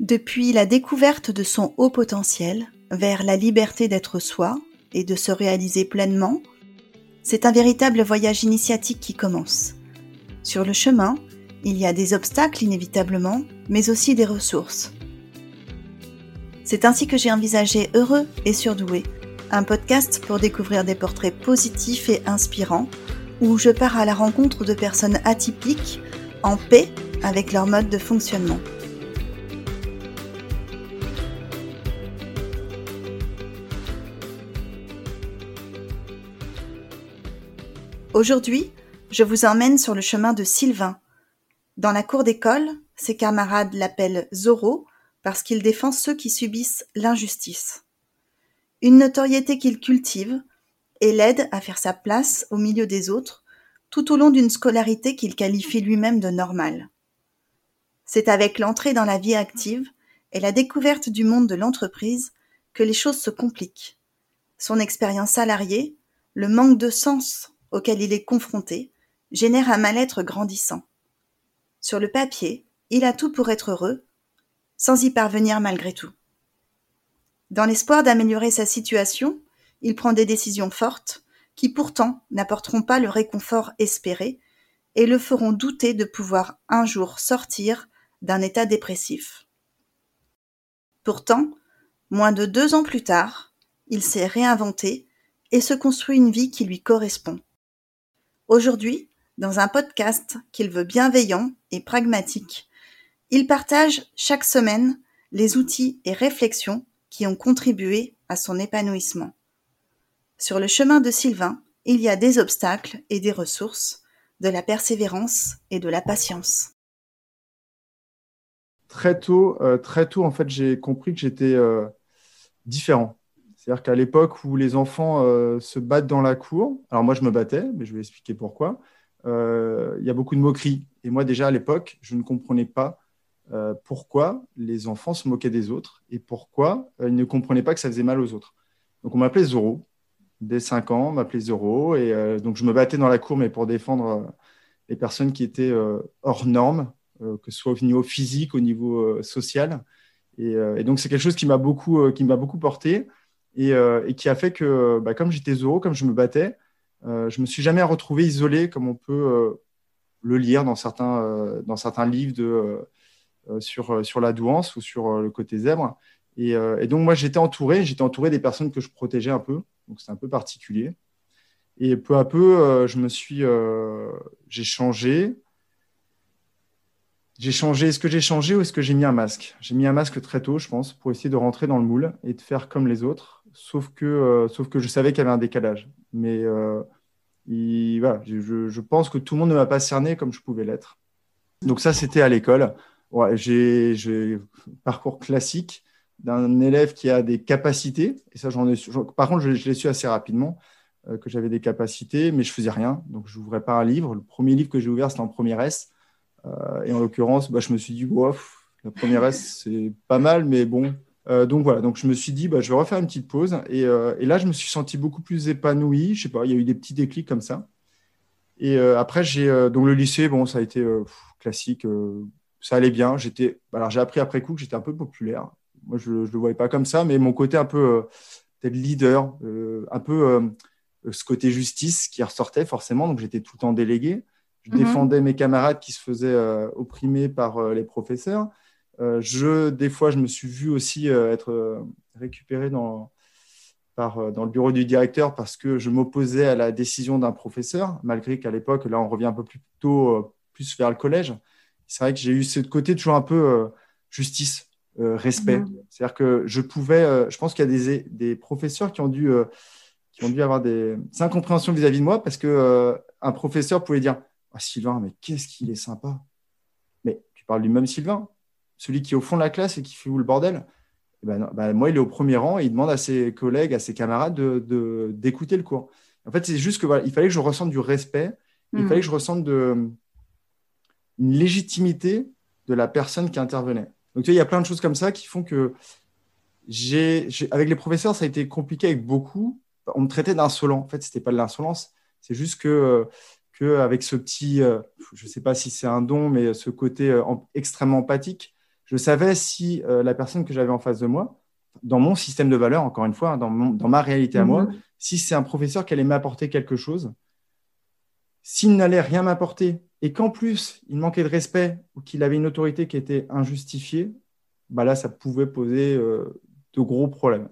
Depuis la découverte de son haut potentiel vers la liberté d'être soi et de se réaliser pleinement, c'est un véritable voyage initiatique qui commence. Sur le chemin, il y a des obstacles inévitablement, mais aussi des ressources. C'est ainsi que j'ai envisagé Heureux et Surdoué, un podcast pour découvrir des portraits positifs et inspirants, où je pars à la rencontre de personnes atypiques, en paix avec leur mode de fonctionnement. Aujourd'hui, je vous emmène sur le chemin de Sylvain. Dans la cour d'école, ses camarades l'appellent Zorro parce qu'il défend ceux qui subissent l'injustice. Une notoriété qu'il cultive et l'aide à faire sa place au milieu des autres tout au long d'une scolarité qu'il qualifie lui-même de normale. C'est avec l'entrée dans la vie active et la découverte du monde de l'entreprise que les choses se compliquent. Son expérience salariée, le manque de sens auquel il est confronté génère un mal-être grandissant. Sur le papier, il a tout pour être heureux, sans y parvenir malgré tout. Dans l'espoir d'améliorer sa situation, il prend des décisions fortes qui pourtant n'apporteront pas le réconfort espéré et le feront douter de pouvoir un jour sortir d'un état dépressif. Pourtant, moins de deux ans plus tard, il s'est réinventé et se construit une vie qui lui correspond. Aujourd'hui, dans un podcast qu'il veut bienveillant et pragmatique, il partage chaque semaine les outils et réflexions qui ont contribué à son épanouissement. Sur le chemin de Sylvain, il y a des obstacles et des ressources, de la persévérance et de la patience. Très tôt, euh, très tôt, en fait, j'ai compris que j'étais euh, différent. C'est-à-dire qu'à l'époque où les enfants euh, se battent dans la cour, alors moi je me battais, mais je vais expliquer pourquoi, euh, il y a beaucoup de moqueries. Et moi déjà à l'époque, je ne comprenais pas euh, pourquoi les enfants se moquaient des autres et pourquoi ils ne comprenaient pas que ça faisait mal aux autres. Donc on m'appelait Zoro. Dès 5 ans, on m'appelait Zoro. Et donc je me battais dans la cour, mais pour défendre les personnes qui étaient hors normes, que ce soit au niveau physique, au niveau social. Et, et donc c'est quelque chose qui m'a beaucoup, qui m'a beaucoup porté. Euh, et, qui a fait que, bah, comme j'étais Zoro, comme je me battais, euh, je me suis jamais retrouvé isolé comme on peut euh, le lire dans certains, dans certains livres sur, sur la douance ou sur le côté zèbre. Et, et donc, moi, j'étais entouré, j'étais entouré des personnes que je protégeais un peu, donc c'est un peu particulier. Et peu à peu, je me suis, j'ai changé, j'ai changé. Est-ce que j'ai changé ou est-ce que j'ai mis un masque? J'ai mis un masque très tôt, je pense, pour essayer de rentrer dans le moule et de faire comme les autres sauf que, euh, sauf que je savais qu'il y avait un décalage. Mais euh, voilà, je, pense que tout le monde ne m'a pas cerné comme je pouvais l'être. Donc ça, c'était à l'école. Ouais, j'ai parcours classique d'un élève qui a des capacités. Et ça, ai. Par contre, je, l'ai su assez rapidement euh, que j'avais des capacités, mais je faisais rien. Donc, je n'ouvrais pas un livre. Le premier livre que j'ai ouvert, c'était en première S. et en l'occurrence, bah, je me suis dit, bof, la première S, c'est pas mal, mais bon, euh, donc voilà, donc je me suis dit, bah, je vais refaire une petite pause. Euh, et, là, je me suis senti beaucoup plus épanoui. Je sais pas, il y a eu des petits déclics comme ça. Et euh, après, j'ai donc le lycée, bon, ça a été classique, ça allait bien. J'étais, alors j'ai appris après coup que j'étais un peu populaire. Moi, je ne le voyais pas comme ça, mais mon côté un peu peut-être leader, un peu ce côté justice qui ressortait forcément. Donc j'étais tout le temps délégué. Je mhm. défendais mes camarades qui se faisaient opprimer par les professeurs. Euh, je, des fois, je me suis vu aussi euh, être euh, récupéré dans, par, dans le bureau du directeur parce que je m'opposais à la décision d'un professeur, malgré qu'à l'époque, là, on revient un peu plus tôt, plus vers le collège. C'est vrai que j'ai eu ce côté toujours un peu justice, respect. Mmh. C'est-à-dire que je pouvais, je pense qu'il y a des, des, professeurs qui ont dû, qui ont dû avoir des incompréhensions vis-à-vis de moi parce que un professeur pouvait dire ah, Sylvain, mais qu'est-ce qu'il est sympa. Mais tu parles du même Sylvain celui qui est au fond de la classe et qui fait où le bordel, eh ben, ben, moi, il est au premier rang et il demande à ses collègues, à ses camarades d'écouter de, d'écouter le cours. En fait, c'est juste que il fallait que je ressente du respect, il hmm. fallait que je ressente de, une légitimité de la personne qui intervenait. Donc, tu vois, il y a plein de choses comme ça qui font que j'ai, avec les professeurs, ça a été compliqué avec beaucoup. On me traitait d'insolent. En fait, ce n'était pas de l'insolence. C'est juste que, que avec ce petit, euh, je ne sais pas si c'est un don, mais ce côté euh, extrêmement empathique, Je savais si la personne que j'avais en face de moi, dans mon système de valeurs, encore une fois, hein, dans, ma réalité à moi, mhm. si c'est un professeur qui allait m'apporter quelque chose, s'il n'allait rien m'apporter et qu'en plus il manquait de respect ou qu'il avait une autorité qui était injustifiée, bah là, ça pouvait poser euh, de gros problèmes.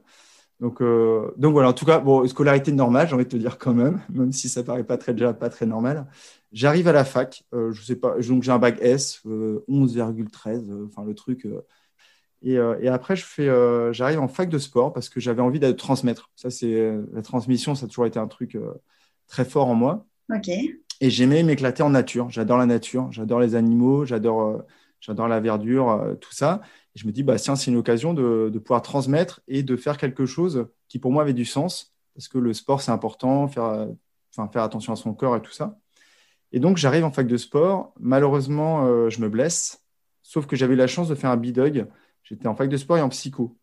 Donc, euh, donc voilà, en tout cas, bon, scolarité normale, j'ai envie de te dire quand même, même si ça paraît pas très, déjà pas très normal. J'arrive à la fac, euh, je sais pas, donc j'ai un bac S, 11,13, enfin le truc. Et, et, après, je fais, j'arrive en fac de sport parce que j'avais envie de transmettre. Ça, c'est la transmission, ça a toujours été un truc très fort en moi. Ok. Et j'aimais m'éclater en nature. J'adore la nature, j'adore les animaux, j'adore, j'adore la verdure, tout ça je me dis, bah, tiens, c'est une occasion de, pouvoir transmettre et de faire quelque chose qui pour moi avait du sens, parce que le sport, c'est important, faire, enfin, faire attention à son corps et tout ça. Et donc, j'arrive en fac de sport. Malheureusement, euh, je me blesse, sauf que j'avais la chance de faire un bidog. J'étais en fac de sport et en psycho.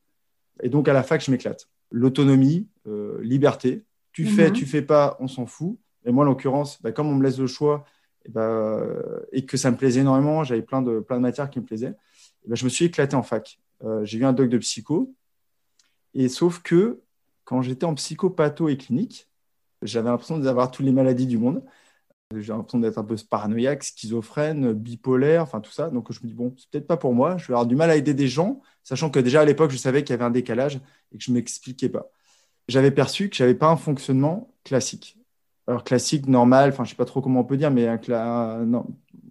Et donc, à la fac, je m'éclate. L'autonomie, euh, liberté. Tu fais, mhm. tu fais pas, on s'en fout. Et moi, en l'occurrence, bah, comme on me laisse le choix et, bah, et que ça me plaisait énormément, j'avais plein de, plein de matières qui me plaisaient. Ben, je me suis éclaté en fac. Euh, j'ai eu un doc de psycho. Et sauf que quand j'étais en psychopatho et clinique, j'avais l'impression d'avoir toutes les maladies du monde. J'ai l'impression d'être un peu paranoïaque, schizophrène, bipolaire, enfin tout ça. Donc je me dis, bon, c'est peut-être pas pour moi. Je vais avoir du mal à aider des gens, sachant que déjà à l'époque, je savais qu'il y avait un décalage et que je ne m'expliquais pas. J'avais perçu que je n'avais pas un fonctionnement classique. Alors classique, normal, enfin je ne sais pas trop comment on peut dire, mais un, non,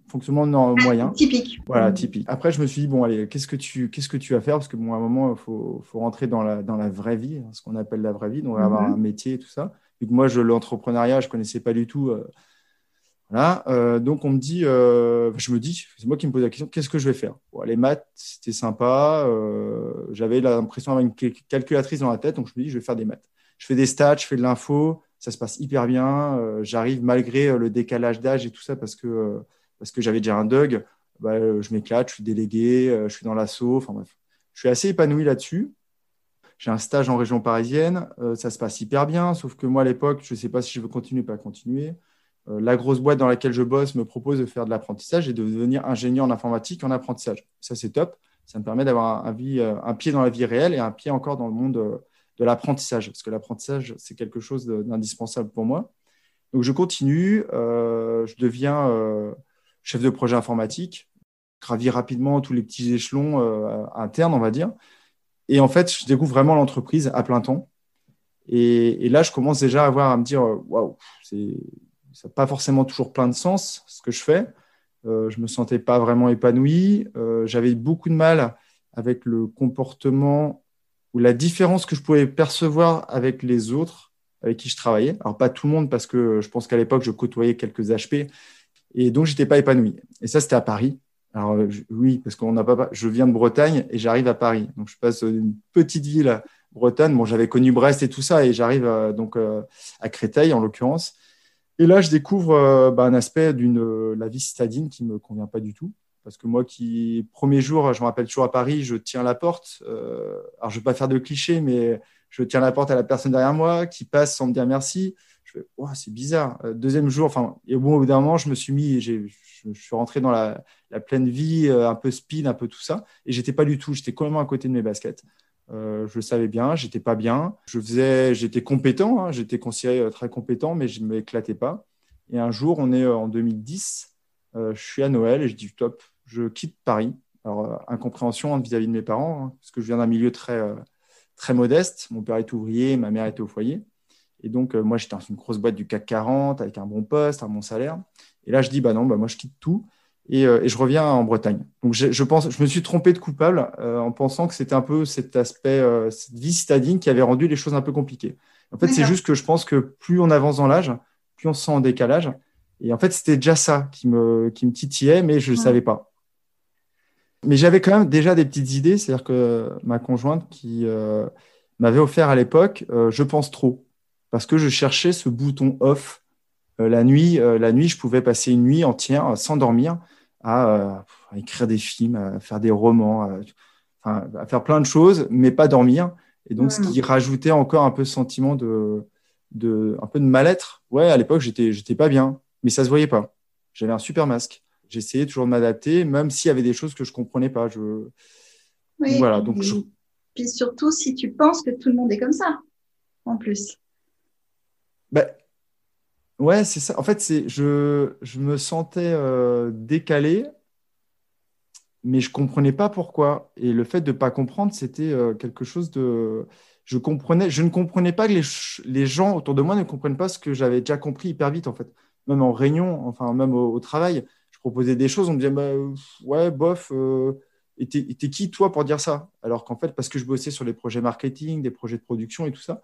fonctionnement moyen. Typique. Voilà, typique. Après, je me suis dit, bon, allez, qu'est-ce que tu, qu'est-ce que tu vas faire? Parce que, bon, à un moment, il faut, faut, rentrer dans la, dans la vraie vie, hein, ce qu'on appelle la vraie vie, donc avoir mhm. un métier et tout ça. Vu que moi, je, l'entrepreneuriat, je ne connaissais pas du tout. Euh, voilà. Euh, donc, on me dit, euh, je me dis, c'est moi qui me pose la question, qu'est-ce que je vais faire? Les maths, c'était sympa. J'avais l'impression d'avoir une calculatrice dans la tête, donc je me dis, je vais faire des maths. Je fais des stats, je fais de l'info, ça se passe hyper bien. J'arrive malgré le décalage d'âge et tout ça parce que parce que j'avais déjà un Doug, bah, euh, je m'éclate, je suis délégué, euh, je suis dans l'assaut, enfin bref. Je suis assez épanoui là-dessus. J'ai un stage en région parisienne, euh, ça se passe hyper bien, sauf que moi à l'époque, je ne sais pas si je veux continuer ou pas continuer. La grosse boîte dans laquelle je bosse me propose de faire de l'apprentissage et de devenir ingénieur en informatique en apprentissage. Ça, c'est top. Ça me permet d'avoir un, un, pied dans la vie réelle et un pied encore dans le monde de l'apprentissage, parce que l'apprentissage, c'est quelque chose d'indispensable pour moi. Donc, je continue, je deviens chef de projet informatique, gravir rapidement tous les petits échelons euh, internes, on va dire. Et en fait, je découvre vraiment l'entreprise à plein temps. Et, là, je commence déjà à voir, à me dire, euh, waouh, ça n'a pas forcément toujours plein de sens ce que je fais. Euh, je me sentais pas vraiment épanoui. Euh, j'avais beaucoup de mal avec le comportement ou la différence que je pouvais percevoir avec les autres avec qui je travaillais. Alors pas tout le monde parce que je pense qu'à l'époque je côtoyais quelques HP et donc, je n'étais pas épanoui. Et ça, c'était à Paris. Alors, oui, parce qu'on n'a pas. Je viens de Bretagne et j'arrive à Paris. Donc, je passe d'une petite ville bretonne. Bon, j'avais connu Brest et tout ça, et j'arrive euh, donc euh, à Créteil, en l'occurrence. Et là, je découvre euh, bah, un aspect d'une la vie citadine qui me convient pas du tout. Parce que moi, qui premier jour, je me rappelle toujours à Paris, je tiens la porte. alors, je ne vais pas faire de clichés, mais je tiens la porte à la personne derrière moi qui passe sans me dire merci. Je fais, c'est bizarre. Euh, deuxième jour, enfin, et au bout d'un moment, je me suis mis, je, suis rentré dans la, pleine vie, euh, un peu speed, un peu tout ça, et j'étais pas du tout. J'étais complètement à côté de mes baskets. Euh, je savais bien, j'étais pas bien. Je faisais, j'étais compétent, hein, j'étais considéré très compétent, mais je m'éclatais pas. Et un jour, on est en 2010, je suis à Noël et je dis top, je quitte Paris. Alors, incompréhension vis-à-vis de mes parents, hein, parce que je viens d'un milieu très, très modeste. Mon père est ouvrier, ma mère était au foyer. Et donc, euh, moi, j'étais dans une grosse boîte du CAC 40 avec un bon poste, un bon salaire. Et là, je dis, bah non, bah, moi, je quitte tout et, euh, et je reviens en Bretagne. Donc, je, je, pense, je me suis trompé de coupable euh, en pensant que c'était un peu cet aspect, cette vie citadine qui avait rendu les choses un peu compliquées. En fait, c'est juste que je pense que plus on avance dans l'âge, plus on se sent en décalage. Et en fait, c'était déjà ça qui me, qui me titillait, mais je ne savais pas. Mais j'avais quand même déjà des petites idées, c'est-à-dire que ma conjointe qui m'avait offert à l'époque, je pense trop parce que je cherchais ce bouton off. Euh, la nuit, euh, la nuit, je pouvais passer une nuit entière sans dormir à, à écrire des films, à faire des romans, à, à, faire plein de choses, mais pas dormir. Et donc, ce qui rajoutait encore un peu ce sentiment de, de un peu de mal-être. Ouais, à l'époque, j'étais, j'étais pas bien, mais ça se voyait pas. J'avais un super masque. j'essayais toujours de m'adapter, même s'il y avait des choses que je comprenais pas. Je... Oui, voilà. Donc, puis surtout si tu penses que tout le monde est comme ça, en plus. Ben, ouais, c'est ça. En fait, c'est je, je me sentais euh, décalé, mais je comprenais pas pourquoi. Et le fait de pas comprendre, c'était euh, quelque chose de. Je comprenais, je ne comprenais pas que les, les, gens autour de moi ne comprennent pas ce que j'avais déjà compris hyper vite en fait. Même en réunion, enfin même au, travail, je proposais des choses, on me disait bah, ouais bof. Euh, et t'es qui toi pour dire ça? Alors qu'en fait, parce que je bossais sur les projets marketing, des projets de production et tout ça,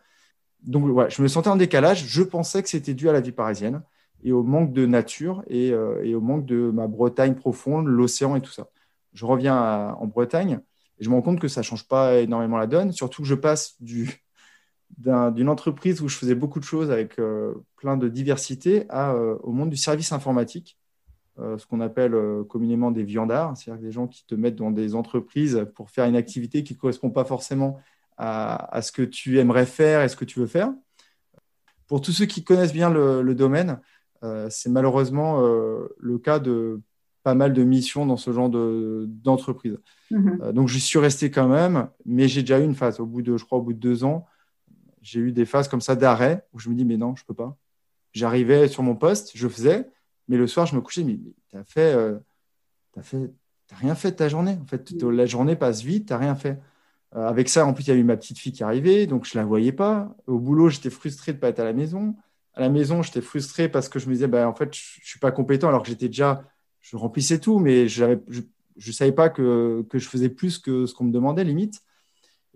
donc ouais, je me sentais en décalage. Je pensais que c'était dû à la vie parisienne et au manque de nature et, euh, au manque de ma Bretagne profonde, l'océan et tout ça. Je reviens en Bretagne et je me rends compte que ça ne change pas énormément la donne, surtout que je passe d'une entreprise où je faisais beaucoup de choses avec euh, plein de diversité euh, au monde du service informatique, ce qu'on appelle communément des viandards, c'est-à-dire des gens qui te mettent dans des entreprises pour faire une activité qui ne correspond pas forcément à, ce que tu aimerais faire et ce que tu veux faire. Pour tous ceux qui connaissent bien le, domaine, euh, c'est malheureusement euh, le cas de pas mal de missions dans ce genre d'entreprise. Mhm. Euh, donc, je suis resté quand même, mais j'ai déjà eu une phase. Au bout de, je crois, au bout de deux ans, j'ai eu des phases comme ça d'arrêt où je me dis, mais non, je ne peux pas. J'arrivais sur mon poste, je faisais, mais le soir, je me couchais, mais, tu n'as fait, fait, rien fait de ta journée. En fait, la journée passe vite, tu n'as rien fait. Euh, avec ça, en plus, il y a eu ma petite fille qui arrivait, donc je ne la voyais pas. Au boulot, j'étais frustré de ne pas être à la maison. À la maison, j'étais frustré parce que je me disais, bah, en fait, je ne suis pas compétent alors que j'étais déjà, je remplissais tout, mais je ne savais pas que, que, je faisais plus que ce qu'on me demandait, limite.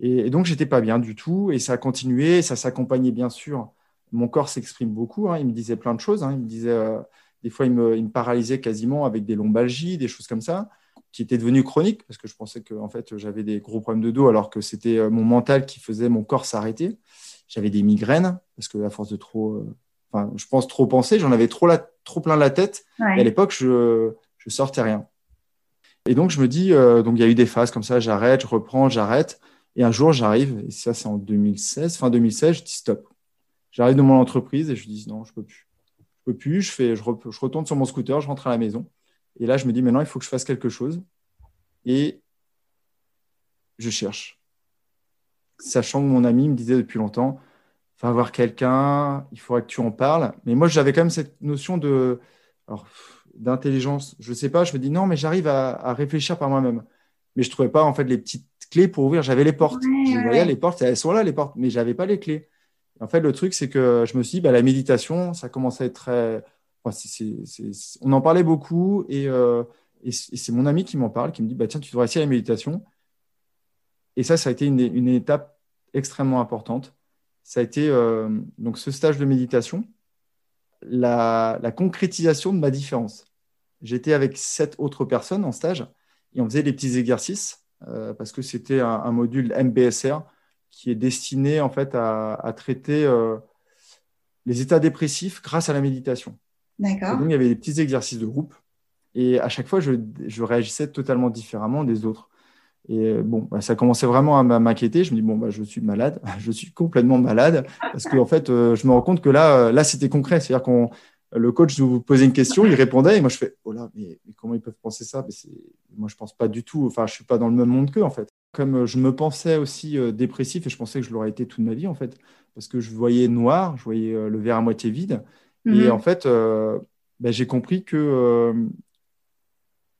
Et, donc, j'étais pas bien du tout. Et ça a continué, ça s'accompagnait bien sûr. Mon corps s'exprime beaucoup. Hein. il me disait plein de choses. Hein. euh, des fois, il me, paralysait quasiment avec des lombalgies, des choses comme ça qui était devenu chronique parce que je pensais que en fait j'avais des gros problèmes de dos alors que c'était euh, mon mental qui faisait mon corps s'arrêter. J'avais des migraines parce que à force de trop, euh, enfin je pense trop penser, j'en avais trop la, trop plein la tête. Et à l'époque je je sortais rien. Et donc je me dis euh, donc il y a eu des phases comme ça, j'arrête, je reprends, j'arrête. Et un jour j'arrive et ça c'est en 2016, fin 2016, je dis stop. J'arrive dans mon entreprise et je dis non je peux plus, je peux plus. Je fais, je, je retourne sur mon scooter, je rentre à la maison. Et là, je me dis, maintenant, il faut que je fasse quelque chose. Et je cherche. Sachant que mon ami me disait depuis longtemps, il faut avoir quelqu'un, il faudrait que tu en parles. Mais moi, j'avais quand même cette notion de, d'intelligence. Je ne sais pas, je me dis, non, mais j'arrive à, réfléchir par moi-même. Mais je ne trouvais pas, en fait, les petites clés pour ouvrir. J'avais les portes. je voyais les portes, elles sont là, les portes, mais je n'avais pas les clés. En fait, le truc, c'est que je me suis dit, bah, la méditation, ça commençait à être très on en parlait beaucoup euh, et, c'est mon ami qui m'en parle, qui me dit bah, Tiens, tu devrais essayer la méditation. Et ça, ça a été une, étape extrêmement importante. Ça a été euh, donc ce stage de méditation, la, concrétisation de ma différence. J'étais avec sept autres personnes en stage et on faisait des petits exercices euh, parce que c'était un, module MBSR qui est destiné en fait à, à traiter les états dépressifs grâce à la méditation. Donc, il y avait des petits exercices de groupe. Et à chaque fois, je, réagissais totalement différemment des autres. Et euh, bon, bah, ça commençait vraiment à m'inquiéter. Je me dis, bon, bah, je suis malade, je suis complètement malade. Parce qu'en en fait, euh, je me rends compte que là, euh, là c'était concret. C'est-à-dire qu'on le coach vous posait une question, il répondait, et moi je fais, oh là, mais, comment ils peuvent penser ça? Mais Moi, je pense pas du tout. Enfin, je suis pas dans le même monde qu'eux, en fait. Comme je me pensais aussi dépressif, et je pensais que je l'aurais été toute ma vie, en fait, parce que je voyais noir, je voyais le verre à moitié vide. Et mhm. en fait, euh, ben, j'ai compris que. Euh,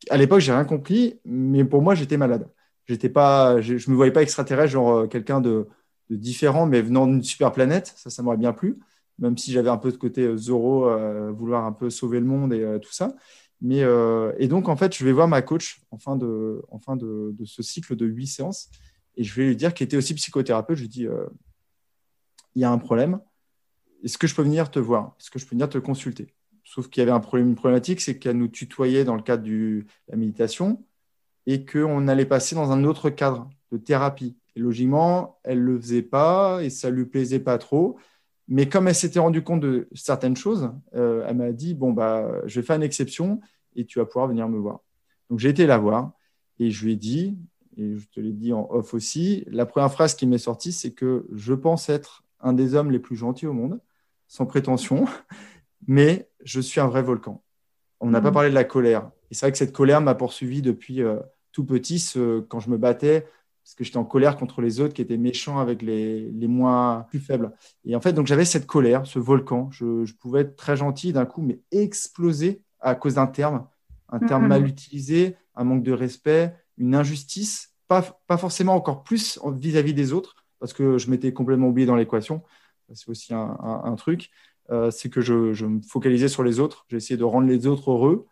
à l'époque, j'ai rien compris, mais pour moi, j'étais malade. J'étais pas, je ne me voyais pas extraterrestre, genre euh, quelqu'un de, différent, mais venant d'une super planète. Ça, ça m'aurait bien plu, même si j'avais un peu de côté Zoro, vouloir un peu sauver le monde et tout ça. Mais, et donc, en fait, je vais voir ma coach en fin de, en fin de, de ce cycle de huit séances et je vais lui dire, qu'elle était aussi psychothérapeute, je lui dis, il y a un problème est-ce que je peux venir te voir? Est-ce que je peux venir te consulter? Sauf qu'il y avait un problème, une problématique, c'est qu'elle nous tutoyait dans le cadre de la méditation et qu'on allait passer dans un autre cadre de thérapie. Logiquement, elle ne le faisait pas et ça ne lui plaisait pas trop. Mais comme elle s'était rendue compte de certaines choses, euh, elle m'a dit Bon, bah, je vais faire une exception et tu vas pouvoir venir me voir. Donc j'ai été la voir et je lui ai dit, et je te l'ai dit en off aussi, la première phrase qui m'est sortie, c'est que je pense être un des hommes les plus gentils au monde sans prétention, mais je suis un vrai volcan. On n'a pas mmh. parlé de la colère. Et c'est vrai que cette colère m'a poursuivi depuis tout petit, quand je me battais, parce que j'étais en colère contre les autres qui étaient méchants avec les, les moins plus faibles. Et en fait, donc j'avais cette colère, ce volcan. Je, je pouvais être très gentil d'un coup, mais exploser à cause d'un terme, un terme mal utilisé, un manque de respect, une injustice, pas, pas forcément encore plus vis-à-vis des autres, parce que je m'étais complètement oublié dans l'équation. C'est aussi un, un, truc. Euh, c'est que je, je, me focalisais sur les autres. J'ai essayé de rendre les autres heureux.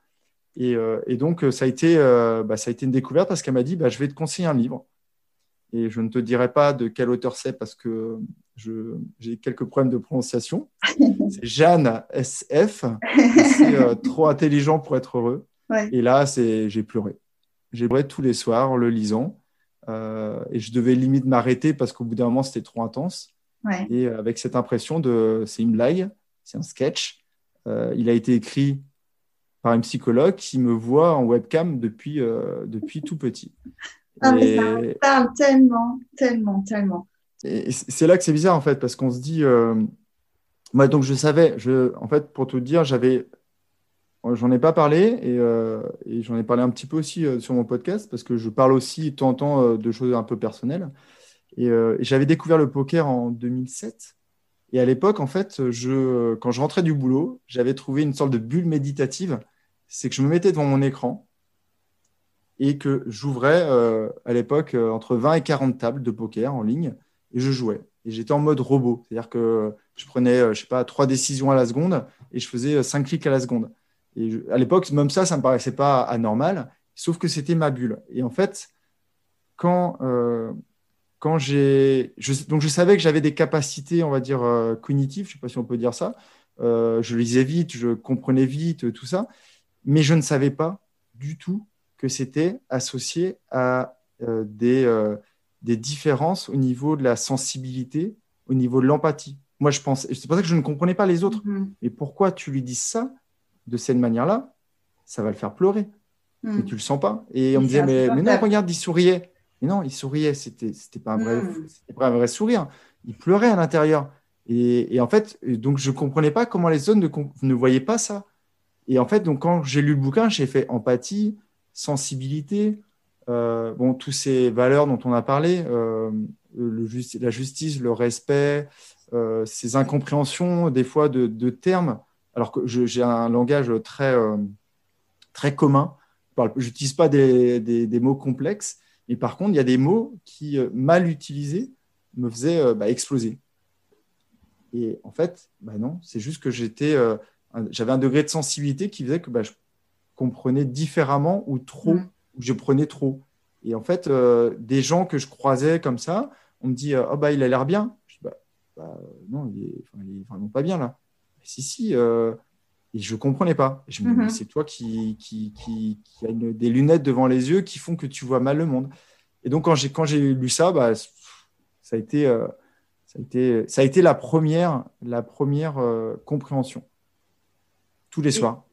Et, euh, et donc, ça a, été, euh, bah, ça a été une découverte parce qu'elle m'a dit bah, Je vais te conseiller un livre. Et je ne te dirai pas de quel auteur c'est parce que j'ai quelques problèmes de prononciation. C'est Jeanne SF. C'est euh, trop intelligent pour être heureux. Et là, j'ai pleuré. J'ai pleuré tous les soirs en le lisant. Euh, et je devais limite m'arrêter parce qu'au bout d'un moment, c'était trop intense. Et avec cette impression de c'est une blague, c'est un sketch. Euh, il a été écrit par un psychologue qui me voit en webcam depuis, depuis tout petit. Ah, mais ça me parle tellement, tellement, tellement. c'est là que c'est bizarre en fait, parce qu'on se dit. Euh, moi, donc je savais, je, en fait, pour tout dire, j'avais. J'en ai pas parlé et, euh, et j'en ai parlé un petit peu aussi euh, sur mon podcast parce que je parle aussi de temps en temps de choses un peu personnelles. Et, et j'avais découvert le poker en 2007. Et à l'époque, en fait, je, quand je rentrais du boulot, j'avais trouvé une sorte de bulle méditative. C'est que je me mettais devant mon écran et que j'ouvrais euh, à l'époque euh, entre 20 et 40 tables de poker en ligne et je jouais. Et j'étais en mode robot, c'est-à-dire que je prenais, euh, je sais pas, trois décisions à la seconde et je faisais cinq clics à la seconde. Et à l'époque, même ça, ça me paraissait pas anormal, sauf que c'était ma bulle. Et en fait, quand, quand j'ai, donc je savais que j'avais des capacités, on va dire cognitives, je sais pas si on peut dire ça. je lisais vite, je comprenais vite, tout ça, mais je ne savais pas du tout que c'était associé à euh, des, euh, des différences au niveau de la sensibilité, au niveau de l'empathie. Moi, je pense, c'est pour ça que je ne comprenais pas les autres. Mm-hmm. Et pourquoi tu lui dis ça de cette manière-là? Ça va le faire pleurer. Mm. Mais tu le sens pas. Et on me disait, mais, mais, non, regarde, il souriait. Mais non, il souriait. C'était, c'était pas un vrai, pas un vrai sourire. Il pleurait à l'intérieur. Et, et, en fait, donc je comprenais pas comment les autres ne, ne voyaient pas ça. Et en fait, donc quand j'ai lu le bouquin, j'ai fait empathie, sensibilité, euh, bon, toutes ces valeurs dont on a parlé, euh, le la justice, le respect, euh, ces incompréhensions des fois de, termes, alors que j'ai un langage très, très commun, je n'utilise pas des, des, mots complexes, mais par contre, il y a des mots qui, mal utilisés, me faisaient bah, exploser. Et en fait, bah non, c'est juste que j'étais, j'avais un degré de sensibilité qui faisait que bah, je comprenais différemment ou trop, mm. ou je prenais trop. Et en fait, euh, des gens que je croisais comme ça, on me dit oh, bah, il a l'air bien. Je dis bah, non, il est, vraiment pas bien là. si, si. Euh, et je ne comprenais pas. je me mm-hmm. c'est toi qui, qui, qui, qui a des lunettes devant les yeux qui font que tu vois mal le monde. Et donc, quand j'ai, quand j'ai lu ça, bah, ça, a été, ça, a été, ça a été la première, la première compréhension. Tous les soirs.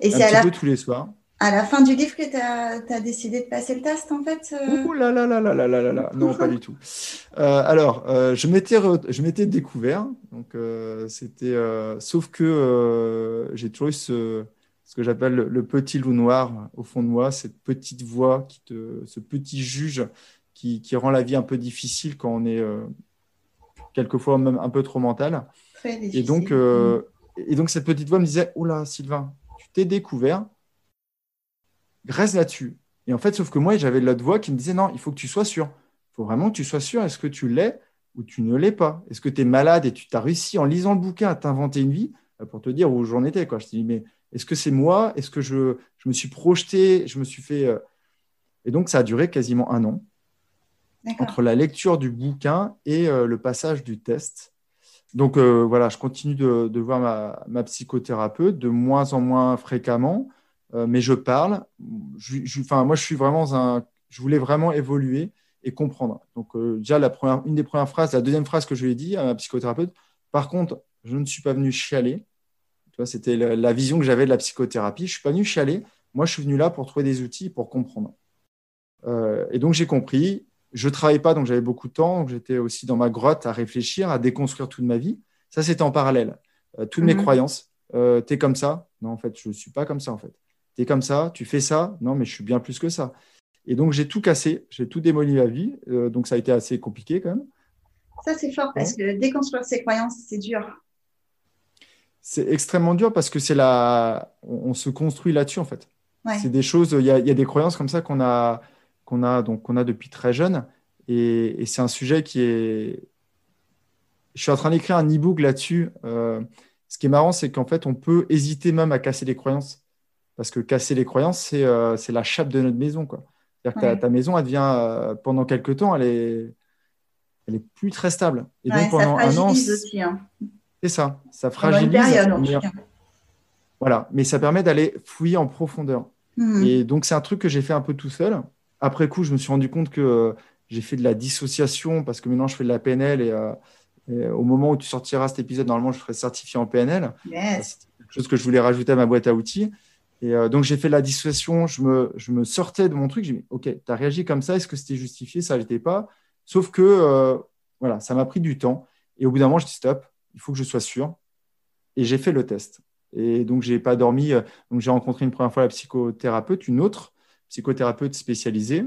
Et c'est à la... tous les soirs. À la fin du livre que tu as, décidé de passer le test, en fait euh Ouh là là là là là là là Non, pas du tout. Euh, alors, euh, je m'étais découvert. Donc, c'était. sauf que j'ai toujours eu ce, ce que j'appelle le, petit loup noir au fond de moi, cette petite voix, qui te, ce petit juge qui, qui, rend la vie un peu difficile quand on est quelquefois même un peu trop mental. Très difficile. Et donc, et donc, cette petite voix me disait Oula, Sylvain, t'es découvert, reste là-dessus. Et en fait, sauf que moi, j'avais l'autre voix qui me disait non, il faut que tu sois sûr. Il faut vraiment que tu sois sûr. Est-ce que tu l'es ou tu ne l'es pas? Est-ce que tu es malade et tu t'as réussi en lisant le bouquin à t'inventer une vie? Euh, pour te dire où j'en étais quoi. Je te dis mais est-ce que c'est moi? Est-ce que je, je, me suis projeté? Je me suis fait. Euh, et donc, ça a duré quasiment un an entre la lecture du bouquin et euh, le passage du test. Donc euh, voilà, je continue de, voir ma, psychothérapeute de moins en moins fréquemment, mais je parle. enfin, moi, je suis vraiment un. Je voulais vraiment évoluer et comprendre. Donc euh, déjà, la première, une des premières phrases, la deuxième phrase que je lui ai dit à ma psychothérapeute. Par contre, je ne suis pas venu chialer. C'était la, vision que j'avais de la psychothérapie. Je suis pas venu chialer. Moi, je suis venu là pour trouver des outils pour comprendre. et donc j'ai compris je travaillais pas, donc j'avais beaucoup de temps. J'étais aussi dans ma grotte à réfléchir, à déconstruire toute ma vie. Ça, c'était en parallèle. Euh, toutes mes mhm. croyances. Euh, tu es comme ça? Non, en fait, je ne suis pas comme ça, en fait. Tu es comme ça, tu fais ça. Non, mais je suis bien plus que ça. Et donc, j'ai tout cassé, j'ai tout démoli la vie. Euh, donc, ça a été assez compliqué quand même. Ça, c'est fort parce que déconstruire ses croyances, c'est dur. C'est extrêmement dur parce que c'est la... on, se construit là-dessus en fait. C'est des choses, il y, a, des croyances comme ça qu'on a, qu'on a, donc, qu'on a depuis très jeune. Et, c'est un sujet qui est. Je suis en train d'écrire un e-book là-dessus. Euh, ce qui est marrant, c'est qu'en fait, on peut hésiter même à casser les croyances. Parce que casser les croyances, c'est euh, la chape de notre maison. Quoi. ta, maison, elle devient, euh, pendant quelques temps, elle est, elle est plus très stable. Et donc, pendant ça un an. Hein. C'est ça, ça fragilise. Période, voilà, mais ça permet d'aller fouiller en profondeur. Hmm. Et donc, c'est un truc que j'ai fait un peu tout seul. Après coup, je me suis rendu compte que euh, j'ai fait de la dissociation parce que maintenant, je fais de la PNL et, et au moment où tu sortiras cet épisode, normalement, je serai certifié en PNL. Yes. C'est quelque chose que je voulais rajouter à ma boîte à outils. Et euh, donc, j'ai fait la dissociation, je me, je me sortais de mon truc. J'ai dit, OK, tu as réagi comme ça, est-ce que c'était justifié? Ça l'était pas. Sauf que, euh, voilà, ça m'a pris du temps. Et au bout d'un moment, je dis, stop, il faut que je sois sûr. Et j'ai fait le test. Et donc, je n'ai pas dormi. Euh, donc, j'ai rencontré une première fois la psychothérapeute, une autre psychothérapeute spécialisée.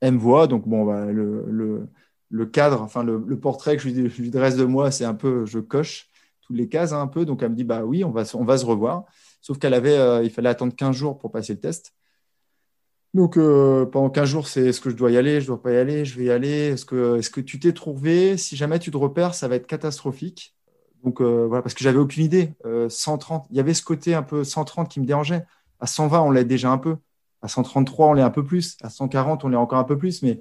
Elle me voit. Donc, bon, bah, le, le, cadre, enfin, le, portrait que je lui, je dresse de moi, c'est un peu, je coche toutes les cases hein, un peu. Donc, elle me dit, bah oui, on va, on va se revoir. Sauf qu'elle avait, euh, il fallait attendre 15 jours pour passer le test. Donc euh, pendant 15 jours, c'est est-ce que je dois y aller, je dois pas y aller, je vais y aller, est-ce que, tu t'es trouvé? Si jamais tu te repères, ça va être catastrophique. Donc euh, voilà, parce que j'avais aucune idée. 130, il y avait ce côté un peu 130 qui me dérangeait. À 120, on l'est déjà un peu. À 133, on l'est un peu plus. À 140, on l'est encore un peu plus. Mais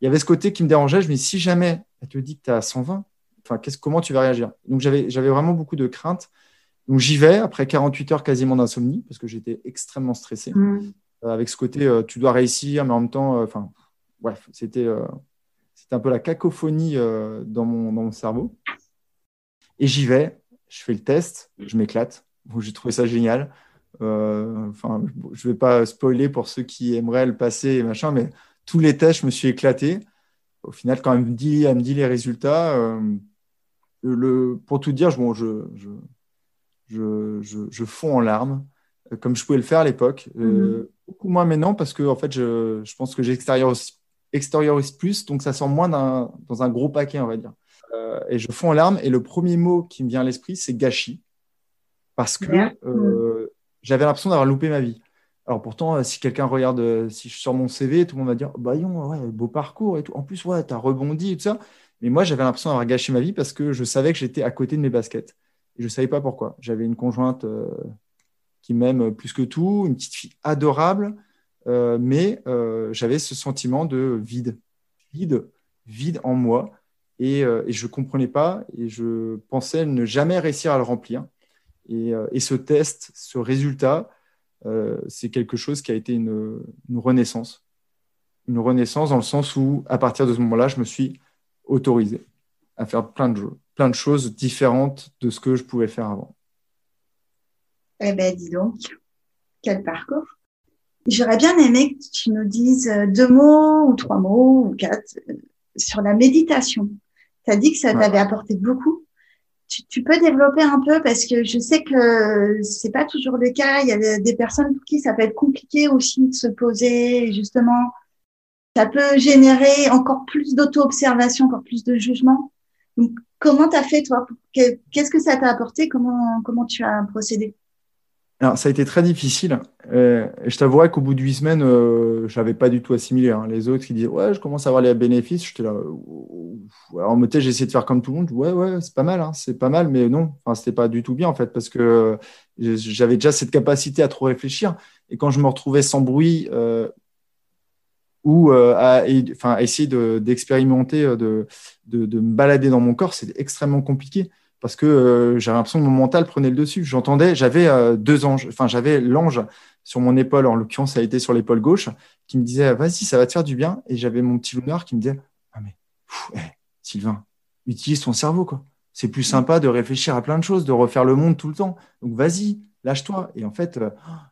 il y avait ce côté qui me dérangeait. Je me dis, si jamais elle te dit que tu es à 120, enfin, comment tu vas réagir? Donc j'avais vraiment beaucoup de craintes. Donc j'y vais après 48 heures quasiment d'insomnie parce que j'étais extrêmement stressé. Mm. Euh, avec ce côté, euh, tu dois réussir, mais en même temps, euh, enfin, bref, c'était un peu la cacophonie dans mon, dans, mon, cerveau. Et j'y vais, je fais le test, je m'éclate. J'ai trouvé ça génial. Enfin, je ne vais pas spoiler pour ceux qui aimeraient le passer et machin, mais tous les tests, je me suis éclaté. Au final, quand elle me dit, elle me dit les résultats, le, pour tout dire, bon, je, je je, je, fonds en larmes, euh, comme je pouvais le faire à l'époque. Euh, mhm. beaucoup moins maintenant parce que en fait, je, je pense que j'extériorise extériorise plus, donc ça sent moins dans un gros paquet, on va dire. Euh, et je fonds en larmes. Et le premier mot qui me vient à l'esprit, c'est gâchis. Parce que j'avais l'impression d'avoir loupé ma vie. Alors pourtant, si quelqu'un regarde, si je sors mon CV, tout le monde va dire, bah ouais, beau parcours et tout. En plus, ouais, as rebondi et tout ça. Mais moi, j'avais l'impression d'avoir gâché ma vie parce que je savais que j'étais à côté de mes baskets. Je ne savais pas pourquoi. J'avais une conjointe euh, qui m'aime plus que tout, une petite fille adorable, euh, mais euh, j'avais ce sentiment de vide, vide, vide en moi. Et, je ne comprenais pas et je pensais ne jamais réussir à le remplir. Et, et ce test, ce résultat, c'est quelque chose qui a été une, une, renaissance. Une renaissance dans le sens où, à partir de ce moment-là, je me suis autorisé à faire plein de jeux plein de choses différentes de ce que je pouvais faire avant. Eh bien, dis donc, quel parcours. J'aurais bien aimé que tu nous dises euh, deux mots ou trois mots ou quatre euh, sur la méditation. Tu as dit que ça t'avait apporté beaucoup. Tu, peux développer un peu parce que je sais que c'est pas toujours le cas. Il y a des personnes pour qui ça peut être compliqué aussi de se poser. Justement, ça peut générer encore plus d'auto-observation, encore plus de jugement. Comment tu as fait, toi Qu'est-ce que ça t'a apporté? Comment, comment tu as procédé? Alors, ça a été très difficile. Euh, je t'avouerai qu'au bout de huit semaines, euh, je n'avais pas du tout assimilé. Hein. Les autres qui disaient Ouais, je commence à avoir les bénéfices, j'étais là. En me j'ai essayé de faire comme tout le monde. Ouais, ouais, c'est pas mal, hein. c'est pas mal, mais non, enfin, c'était pas du tout bien en fait, parce que j'avais déjà cette capacité à trop réfléchir. Et quand je me retrouvais sans bruit, euh, ou euh, à, enfin, essayer d'expérimenter, euh, de, de, de, me balader dans mon corps, c'est extrêmement compliqué parce que euh, j'avais l'impression que mon mental prenait le dessus. J'entendais, j'avais deux anges, enfin j'avais l'ange sur mon épaule, en l'occurrence ça a été sur l'épaule gauche, qui me disait vas-y ça va te faire du bien, et j'avais mon petit lunar qui me disait ah mais eh, Sylvain, utilise ton cerveau quoi. C'est plus sympa de réfléchir à plein de choses, de refaire le monde tout le temps. Donc vas-y, lâche-toi. Et en fait,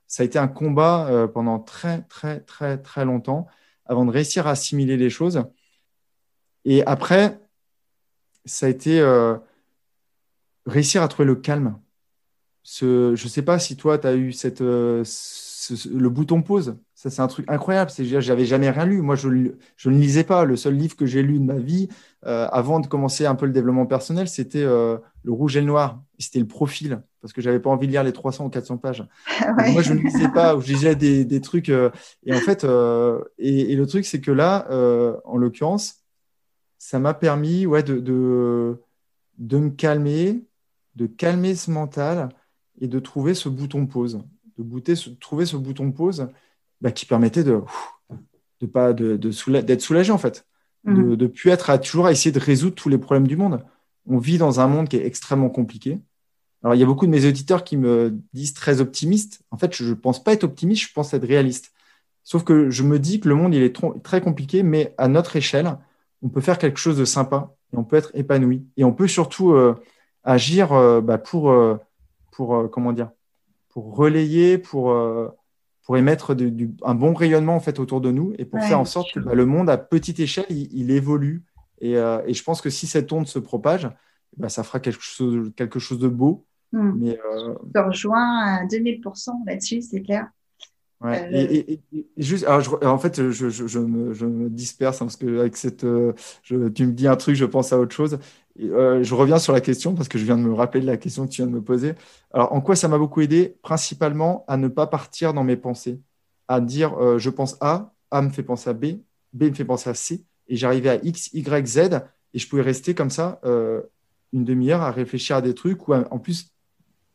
ça a été un combat pendant très très très très longtemps avant de réussir à assimiler les choses. Et après, ça a été euh, réussir à trouver le calme. Je ne sais pas si toi, tu as eu cette, euh, le bouton pause, ça c'est un truc incroyable. C'est j'avais jamais rien lu. Moi, je, ne lisais pas. Le seul livre que j'ai lu de ma vie euh, avant de commencer un peu le développement personnel, c'était le rouge et le noir. C'était le profil parce que j'avais pas envie de lire les 300 ou 400 pages. Moi, je ne lisais pas ou je lisais des, des trucs. Euh, et en fait, et, le truc, c'est que là, en l'occurrence, ça m'a permis, ouais, de, de, de me calmer, de calmer ce mental et de trouver ce bouton pause de trouver ce bouton pause bah, qui permettait de de pas de, d'être soulagé en fait, de ne mm. plus être à toujours à essayer de résoudre tous les problèmes du monde. On vit dans un monde qui est extrêmement compliqué. Alors il y a beaucoup de mes auditeurs qui me disent très optimiste. En fait, je ne pense pas être optimiste, je pense être réaliste. Sauf que je me dis que le monde il est très compliqué, mais à notre échelle, on peut faire quelque chose de sympa et on peut être épanoui et on peut surtout euh, agir euh, bah, pour euh, pour comment dire pour relayer, pour, pour émettre un bon rayonnement en fait autour de nous et pour faire en sorte que bah, le monde à petite échelle, il, évolue. Et, et, je pense que si cette onde se propage, bah, ça fera quelque chose, quelque chose de beau. Hmm. Mais, euh... Je te rejoins à 2000% là-dessus, c'est clair. Ouais. Euh, et, juste, en fait, je, je, je, me, je, me, disperse hein, parce que avec cette, je, tu me dis un truc, je pense à autre chose. Euh, je reviens sur la question parce que je viens de me rappeler de la question que tu viens de me poser. Alors, en quoi ça m'a beaucoup aidé? Principalement à ne pas partir dans mes pensées, à dire euh, je pense A, A me fait penser à B, B me fait penser à C, et j'arrivais à X, Y, Z, et je pouvais rester comme ça euh, une demi-heure à réfléchir à des trucs, ou en plus,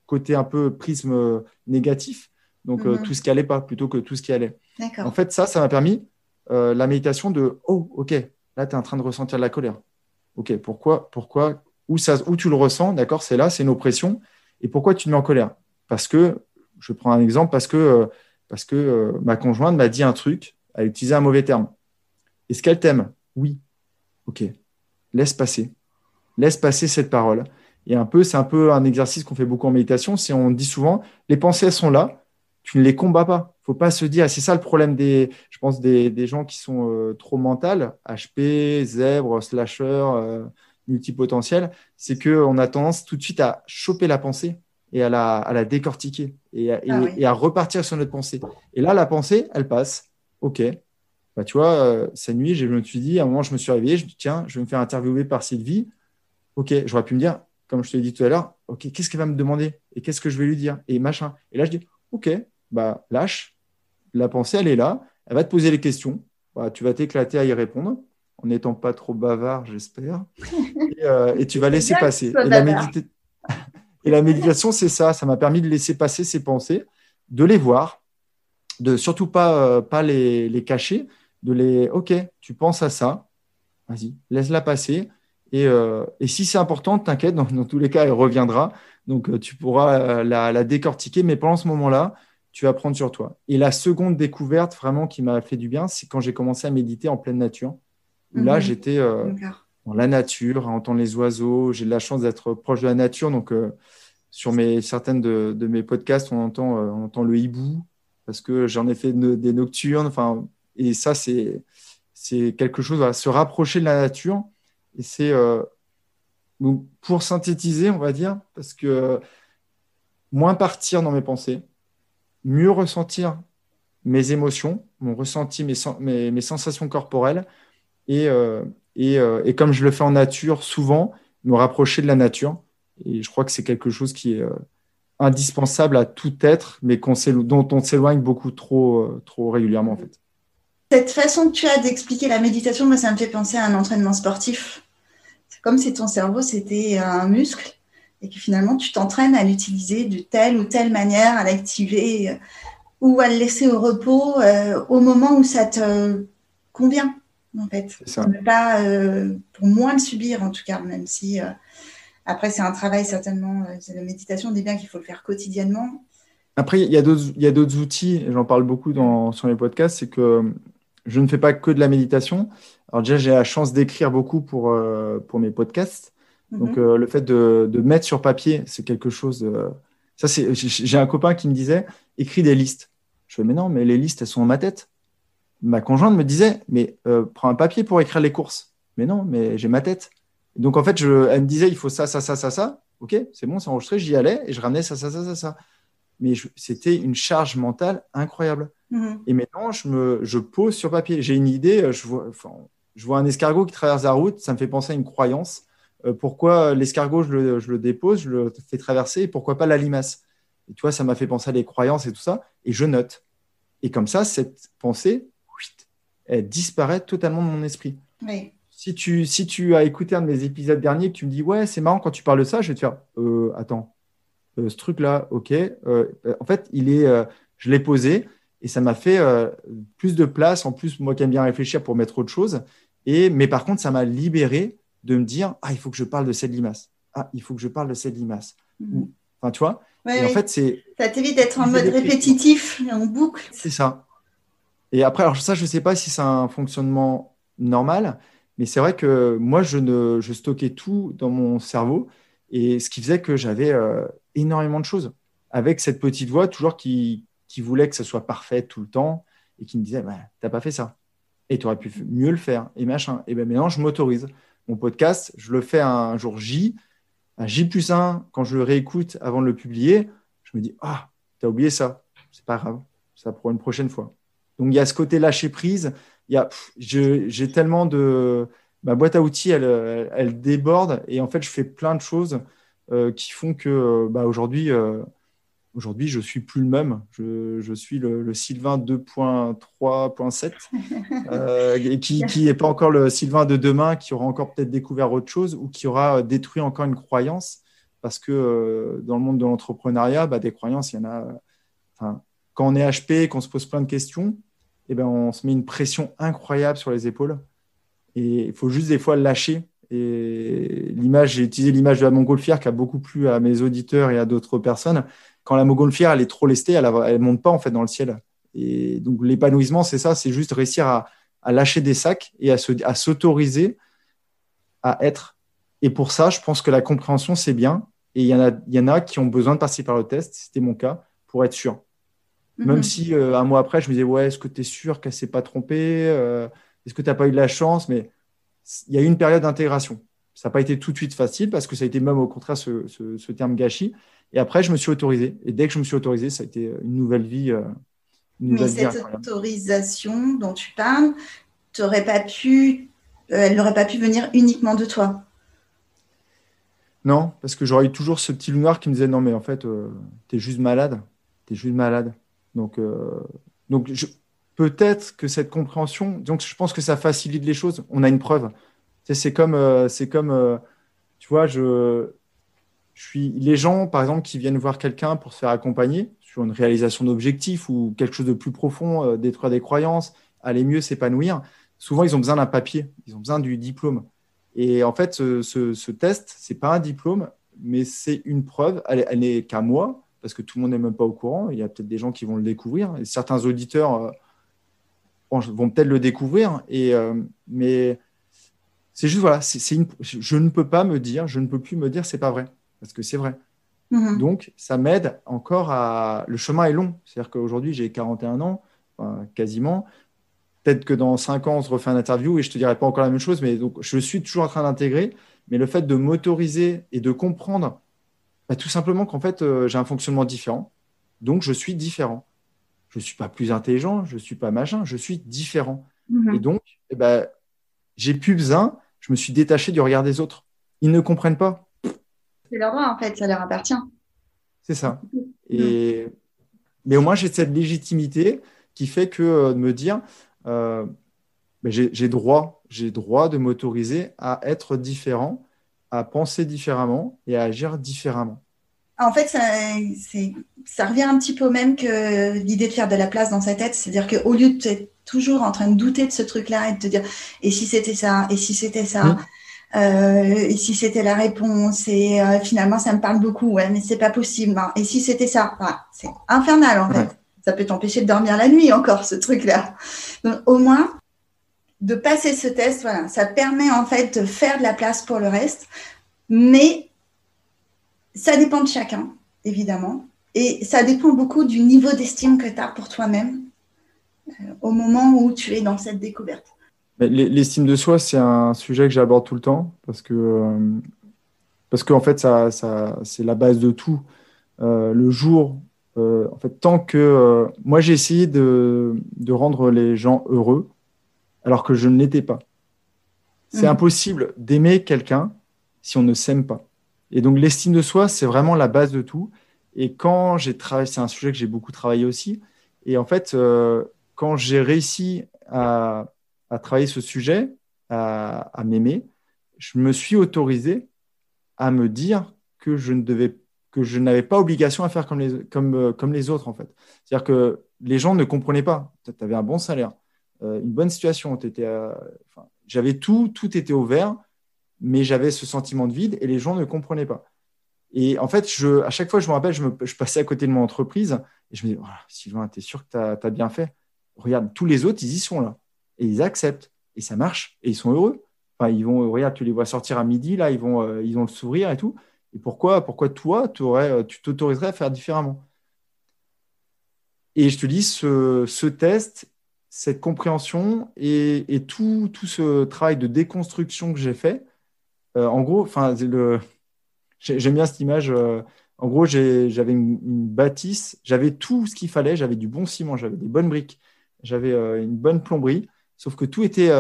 côté un peu prisme négatif, donc mhm. tout ce qui allait pas plutôt que tout ce qui allait. En fait, ça, ça m'a permis la méditation de oh, ok, là, tu es en train de ressentir de la colère OK, pourquoi, pourquoi, où, ça, où tu le ressens, d'accord, c'est là, c'est une oppression. Et pourquoi tu te mets en colère? Parce que, je prends un exemple, parce que, euh, parce que euh, ma conjointe m'a dit un truc, a utilisé un mauvais terme. Est-ce qu'elle t'aime? Oui. OK, laisse passer. Laisse passer cette parole. Et un peu, c'est un peu un exercice qu'on fait beaucoup en méditation. Si on dit souvent, les pensées, elles sont là, tu ne les combats pas. Il faut pas se dire, c'est ça le problème des, je pense, des, gens qui sont euh, trop mentales, HP, zèbre, slasher, euh, multipotentiel, c'est qu'on a tendance tout de suite à choper la pensée et à la, à la décortiquer et à, et, ah à, repartir sur notre pensée. Et là, la pensée, elle passe. OK. Bah, tu vois, euh, cette nuit, je me suis dit, à un moment, je me suis réveillé, je me dis, tiens, je vais me faire interviewer par Sylvie. OK, j'aurais pu me dire, comme je te l'ai dit tout à l'heure, OK, qu'est-ce qu'elle va me demander et qu'est-ce que je vais lui dire et machin. Et là, je dis, OK, bah, lâche. La pensée, elle est là. Elle va te poser les questions. Bah, tu vas t'éclater à y répondre en n'étant pas trop bavard, j'espère. Euh, et, tu vas laisser passer. Et la, méditation, c'est ça. Ça m'a permis de laisser passer ces pensées, de les voir, de surtout pas, euh, pas les, cacher, de les. Ok, tu penses à ça. Vas-y, laisse-la passer. Et, euh, si c'est important, t'inquiète, dans, tous les cas, elle reviendra. Donc, tu pourras la, la, décortiquer. Mais pendant ce moment-là, tu vas prendre sur toi. Et la seconde découverte vraiment qui m'a fait du bien, c'est quand j'ai commencé à méditer en pleine nature. là, mhm. j'étais euh, dans la nature, à entendre les oiseaux. J'ai de la chance d'être proche de la nature. Donc, euh, sur mes, certaines de, mes podcasts, on entend, euh, on entend le hibou parce que j'en ai fait des nocturnes. Enfin, et ça, c'est, c'est quelque chose, à se rapprocher de la nature. Et c'est, pour synthétiser, on va dire, parce que moins partir dans mes pensées, mieux ressentir mes émotions, mon ressenti, mes, sensations corporelles, et, euh, euh, et, comme je le fais en nature, souvent, me rapprocher de la nature. Et je crois que c'est quelque chose qui est euh, indispensable à tout être, mais dont on s'éloigne beaucoup trop, trop régulièrement, en fait. Cette façon que tu as d'expliquer la méditation, moi, ça me fait penser à un entraînement sportif. Comme si ton cerveau, c'était un muscle et que finalement tu t'entraînes à l'utiliser de telle ou telle manière, à l'activer euh, ou à le laisser au repos euh, au moment où ça te convient, en fait. Ça. pas, euh, pour moins le subir, en tout cas, même si après c'est un travail certainement, c'est la méditation, on dit bien qu'il faut le faire quotidiennement. Après, il y a d'autres outils, j'en parle beaucoup dans, sur les podcasts, c'est que je ne fais pas que de la méditation. Alors déjà, j'ai la chance d'écrire beaucoup pour, pour mes podcasts. Donc, mhm. euh, le fait de, mettre sur papier, c'est quelque chose. Euh, ça, c'est. J'ai un copain qui me disait écris des listes. Je fais mais non, mais les listes, elles sont dans ma tête. Ma conjointe me disait mais euh, prends un papier pour écrire les courses. Mais non, mais j'ai ma tête. Donc, en fait, je, elle me disait il faut ça, ça, ça, ça, ça. Ok, c'est bon, c'est enregistré. J'y allais et je ramenais ça, ça, ça, ça, ça. mais c'était une charge mentale incroyable. Mhm. Et maintenant, je, me, je pose sur papier. J'ai une idée, je vois, je vois un escargot qui traverse la route, ça me fait penser à une croyance. Euh, pourquoi l'escargot, je le, je le, dépose, je le fais traverser, et pourquoi pas la limace? Et tu vois, ça m'a fait penser à des croyances et tout ça, et je note. Et comme ça, cette pensée, elle disparaît totalement de mon esprit. Si, tu, si tu as écouté un de mes épisodes derniers, que tu me dis, ouais, c'est marrant quand tu parles de ça, je vais te faire, euh, attends, euh, ce truc-là, ok. en fait, il est, je l'ai posé, et ça m'a fait plus de place, en plus, moi qui aime bien réfléchir pour mettre autre chose. Et, mais par contre, ça m'a libéré de me dire Ah, il faut que je parle de cette limace. Ah, il faut que je parle de cette limace. Mhm. Enfin, tu vois en fait, c'est. Ça t'évite d'être en mode répétitif, en boucle. C'est ça. Et après, alors ça, je ne sais pas si c'est un fonctionnement normal, mais c'est vrai que moi, je, ne, je stockais tout dans mon cerveau, et ce qui faisait que j'avais euh, énormément de choses. Avec cette petite voix, toujours qui, qui voulait que ça soit parfait tout le temps, et qui me disait bah, T'as pas fait ça et tu aurais pu mieux le faire, et machin. Et bien maintenant, je m'autorise. Mon podcast, je le fais un jour J, un J plus 1, quand je le réécoute avant de le publier, je me dis, ah, tu as oublié ça, c'est pas grave, ça pour une prochaine fois. Donc il y a ce côté lâcher prise, il y a, j'ai tellement de... Ma boîte à outils, elle, elle, déborde, et en fait, je fais plein de choses euh, qui font que bah, aujourd'hui, euh, Aujourd'hui, je suis plus le même. Je, suis le, Sylvain 2.3.7 euh, et qui n'est pas encore le Sylvain de demain, qui aura encore peut-être découvert autre chose ou qui aura détruit encore une croyance. Parce que euh, dans le monde de l'entrepreneuriat, bah, des croyances, il y en a. quand on est HP, qu'on se pose plein de questions, eh ben, on se met une pression incroyable sur les épaules. Et il faut juste des fois lâcher. Et l'image, j'ai utilisé l'image de la montgolfière qui a beaucoup plu à mes auditeurs et à d'autres personnes quand la montgolfière elle est trop lestée, elle ne monte pas en fait dans le ciel. Et donc l'épanouissement, c'est ça, c'est juste réussir à, lâcher des sacs et à, s'autoriser à être. Et pour ça, je pense que la compréhension, c'est bien. Et il y, en a, y en a qui ont besoin de passer par le test, c'était mon cas, pour être sûr. Même mhm. si euh, un mois après, je me disais, ouais, est-ce que tu es sûr qu'elle ne s'est pas trompée euh, Est-ce que tu n'as pas eu de la chance? Mais il y a eu une période d'intégration. Ça n'a pas été tout de suite facile parce que ça a été même au contraire ce terme gâchis. Et après, je me suis autorisé. Et dès que je me suis autorisé, ça a été une nouvelle vie. Euh, Mais cette autorisation dont tu parles, pas pu, euh, elle n'aurait pas pu venir uniquement de toi? Non, parce que j'aurais eu toujours ce petit loup noir qui me disait non, mais en fait, euh, tu es juste malade. Tu es juste malade. Donc, donc peut-être que cette compréhension, donc je pense que ça facilite les choses. On a une preuve. C'est comme, c'est comme tu vois, je, suis les gens, par exemple, qui viennent voir quelqu'un pour se faire accompagner sur une réalisation d'objectifs ou quelque chose de plus profond, euh, détruire des croyances, aller mieux s'épanouir. Souvent, ils ont besoin d'un papier, ils ont besoin du diplôme. Et en fait, ce, ce, test, c'est pas un diplôme, mais c'est une preuve. Elle, n'est qu'à moi, parce que tout le monde n'est même pas au courant. Il y a peut-être des gens qui vont le découvrir. Certains auditeurs euh, vont peut-être le découvrir. Et, euh, mais c'est juste, voilà, c'est une, je ne peux pas me dire, je ne peux plus me dire, c'est pas vrai parce que c'est vrai. Mhm. Donc, ça m'aide encore à. Le chemin est long. C'est-à-dire qu'aujourd'hui, j'ai 41 ans, quasiment. Peut-être que dans 5 ans, on se refait un interview et je ne te dirai pas encore la même chose, mais donc, je suis toujours en train d'intégrer. Mais le fait de m'autoriser et de comprendre, bah, tout simplement qu'en fait, euh, j'ai un fonctionnement différent. Donc, je suis différent. Je ne suis pas plus intelligent, je ne suis pas machin, je suis différent. Mhm. Et donc, eh ben, j'ai plus besoin, je me suis détaché du regard des autres. Ils ne comprennent pas. C'est leur droit, en fait, ça leur appartient. C'est ça. Et... Mais au moins, j'ai cette légitimité qui fait que euh, de me dire, euh, ben, j'ai droit, j'ai droit de m'autoriser à être différent, à penser différemment et à agir différemment. En fait, ça, ça revient un petit peu au même que l'idée de faire de la place dans sa tête. C'est-à-dire qu'au lieu de toujours en train de douter de ce truc-là et de te dire, et si c'était ça, et si c'était ça, mmh. Euh, et si c'était la réponse et euh, finalement ça me parle beaucoup, ouais, mais c'est pas possible. Hein. Et si c'était ça, c'est infernal en fait. Ça peut t'empêcher de dormir la nuit encore ce truc-là. Donc au moins de passer ce test, voilà, ça permet en fait de faire de la place pour le reste, mais ça dépend de chacun évidemment et ça dépend beaucoup du niveau d'estime que tu as pour toi-même au moment où tu es dans cette découverte. L'estime de soi, c'est un sujet que j'aborde tout le temps parce que euh, parce qu'en fait, ça, ça c'est la base de tout. Euh, le jour euh, en fait, tant que euh, moi j'ai essayé de, de, rendre les gens heureux, alors que je ne l'étais pas. C'est mhm. impossible d'aimer quelqu'un si on ne s'aime pas. Et donc l'estime de soi, c'est vraiment la base de tout. Et quand j'ai travaillé, c'est un sujet que j'ai beaucoup travaillé aussi. Et en fait, quand j'ai réussi à, travailler ce sujet, à, m'aimer, je me suis autorisé à me dire que je ne devais que je n'avais pas obligation à faire comme les, comme, euh, comme les autres, en fait. C'est-à-dire que les gens ne comprenaient pas. Tu avais un bon salaire, euh, une bonne situation, j'avais tout, tout était ouvert, mais j'avais ce sentiment de vide et les gens ne comprenaient pas. Et en fait, je, à chaque fois, je me rappelle, je, passais à côté de mon entreprise et je me dis, Sylvain, tu es sûr que tu as, bien fait? Regarde, tous les autres, ils y sont là. Et ils acceptent. Et ça marche. Et ils sont heureux. Enfin, ils vont, regarde, tu les vois sortir à midi, là, ils, vont, euh, ils ont le sourire et tout. Et pourquoi, pourquoi toi, euh, tu t'autoriserais à faire différemment? Et je te dis, ce, test, cette compréhension et, tout, tout, ce travail de déconstruction que j'ai fait, euh, en gros, j'aime bien cette image. Euh, en gros, j'avais une, bâtisse, j'avais tout ce qu'il fallait, j'avais du bon ciment, j'avais des bonnes briques, j'avais une bonne plomberie, sauf que tout était,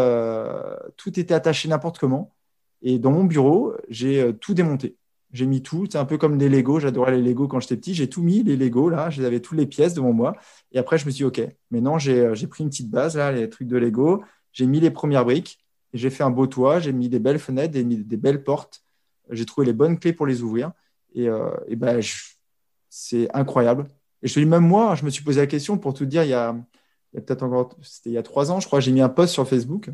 tout était attaché n'importe comment. Et dans mon bureau, j'ai tout démonté j'ai mis tout. C'est un peu comme des Lego. J'adorais les Lego quand j'étais petit. J'ai tout mis, les Lego, là. J'avais toutes les pièces devant moi. Et après, je me suis dit, OK, maintenant, euh, j'ai pris une petite base, là, les trucs de Lego. J'ai mis les premières briques. J'ai fait un beau toit. J'ai mis des belles fenêtres, des, des belles portes. J'ai trouvé les bonnes clés pour les ouvrir. Et, euh, ben, c'est incroyable. Et je te dis, même moi, je me suis posé la question pour tout dire, il y a, il y a peut-être encore, c'était il y a trois ans, je crois, j'ai mis un post sur Facebook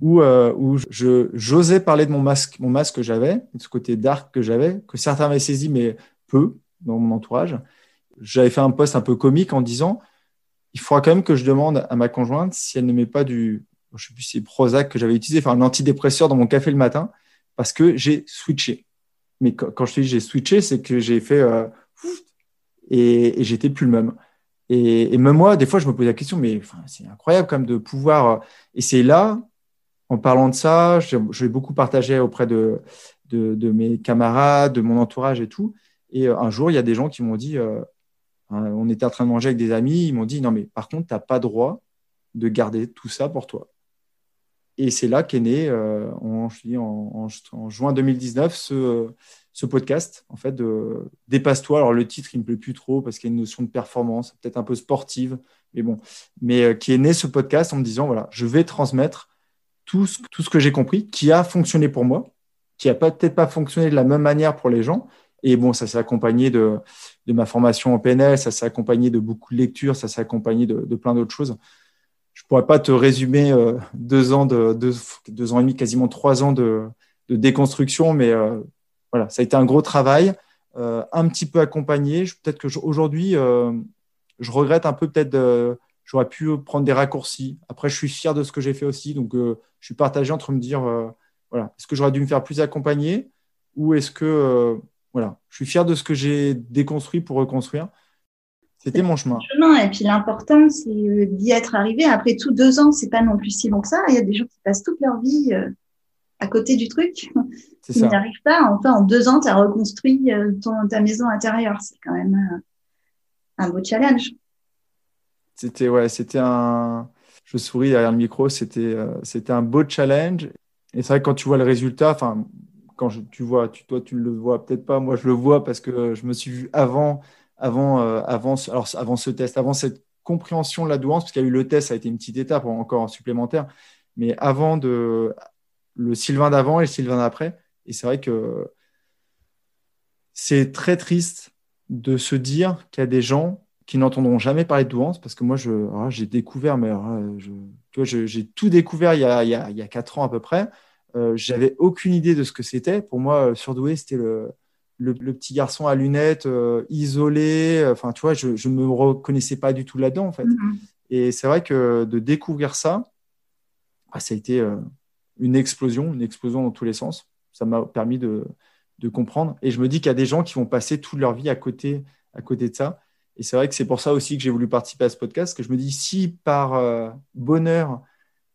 où, euh, je, j'osais parler de mon masque, mon masque que j'avais, de ce côté dark que j'avais, que certains avaient saisi, mais peu dans mon entourage. J'avais fait un post un peu comique en disant il faudra quand même que je demande à ma conjointe si elle ne met pas du, je sais plus si c'est Prozac que j'avais utilisé, enfin un antidépresseur dans mon café le matin, parce que j'ai switché. Mais quand, je te dis j'ai switché, c'est que j'ai fait euh, et, et j'étais plus le même. Et, même moi, des fois, je me pose la question, mais c'est incroyable quand même de pouvoir. Et c'est là en parlant de ça, je, l'ai beaucoup partagé auprès de, mes camarades, de mon entourage et tout. Et euh, un jour, il y a des gens qui m'ont dit, euh, hein, on était en train de manger avec des amis, ils m'ont dit, non, mais par contre, tu n'as pas droit de garder tout ça pour toi. Et c'est là qu'est né, euh, en, en, juin 2019, ce, ce, podcast, en fait, de Dépasse-toi. Alors, le titre, il me plaît plus trop parce qu'il y a une notion de performance, peut-être un peu sportive, mais bon. Mais qui est né ce podcast en me disant, voilà, je vais transmettre tout ce, tout ce que j'ai compris, qui a fonctionné pour moi, qui a peut-être pas fonctionné de la même manière pour les gens. Et bon, ça s'est accompagné de, de, ma formation en PNL, ça s'est accompagné de beaucoup de lectures, ça s'est accompagné de, plein d'autres choses. Je pourrais pas te résumer euh, deux ans de deux, ans et demi, quasiment trois ans de, de déconstruction, mais euh, voilà, ça a été un gros travail, euh, un petit peu accompagné. Peut-être que aujourd'hui, je regrette un peu peut-être j'aurais pu prendre des raccourcis. Après, je suis fier de ce que j'ai fait aussi. Donc, euh, je suis partagé entre me dire, euh, voilà, est-ce que j'aurais dû me faire plus accompagner ou est-ce que, euh, voilà, je suis fier de ce que j'ai déconstruit pour reconstruire. C'était mon chemin. Et puis l'important, c'est d'y être arrivé. Après tout, deux ans, c'est pas non plus si long que ça. Il y a des gens qui passent toute leur vie à côté du truc. Ils n'y arrivent pas. Enfin, en deux ans, tu as reconstruit ton, ta maison intérieure. C'est quand même un beau challenge. C'était ouais, c'était un. Je souris derrière le micro. C'était euh, c'était un beau challenge. Et c'est vrai que quand tu vois le résultat, enfin quand tu vois, tu, toi tu le vois peut-être pas, moi je le vois parce que je me suis vu avant avant euh, avant alors avant ce test, avant cette compréhension de la douance, parce qu'il y a eu le test, ça a été une petite étape encore supplémentaire, mais avant de le Sylvain d'avant et le Sylvain d'après. Et c'est vrai que c'est très triste de se dire qu'il y a des gens qui n'entendront jamais parler de douance parce que moi, ah, j'ai découvert, mais ah, j'ai tout découvert il y, a, il, y a, il y a 4 ans à peu près. Euh, J'avais aucune idée de ce que c'était. Pour moi, euh, surdoué, c'était le, le, petit garçon à lunettes, euh, isolé. Enfin, tu vois, je ne me reconnaissais pas du tout là-dedans, en fait. Mm-hmm. Et c'est vrai que de découvrir ça, ah, ça a été euh, une explosion, une explosion dans tous les sens. Ça m'a permis de, comprendre. Et je me dis qu'il y a des gens qui vont passer toute leur vie à côté, à côté de ça. Et c'est vrai que c'est pour ça aussi que j'ai voulu participer à ce podcast, que je me dis si par euh, bonheur,